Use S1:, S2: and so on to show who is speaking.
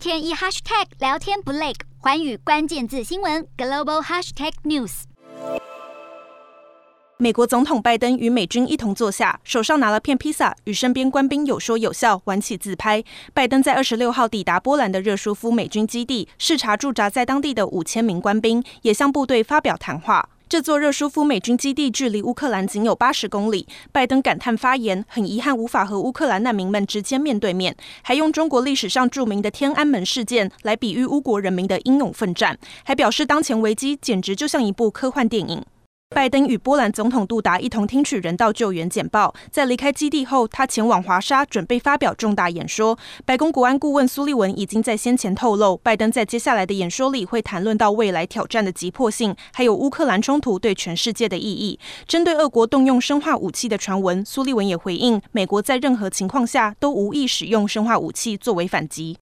S1: 天一 hashtag 聊天不累，寰宇关键字新闻 global hashtag news。
S2: 美国总统拜登与美军一同坐下，手上拿了片披萨，与身边官兵有说有笑，玩起自拍。拜登在二十六号抵达波兰的热舒夫美军基地，视察驻扎在当地的五千名官兵，也向部队发表谈话。这座热舒夫美军基地距离乌克兰仅有八十公里。拜登感叹发言，很遗憾无法和乌克兰难民们直接面对面，还用中国历史上著名的天安门事件来比喻乌国人民的英勇奋战，还表示当前危机简直就像一部科幻电影。拜登与波兰总统杜达一同听取人道救援简报，在离开基地后，他前往华沙准备发表重大演说。白宫国安顾问苏利文已经在先前透露，拜登在接下来的演说里会谈论到未来挑战的急迫性，还有乌克兰冲突对全世界的意义。针对俄国动用生化武器的传闻，苏利文也回应，美国在任何情况下都无意使用生化武器作为反击。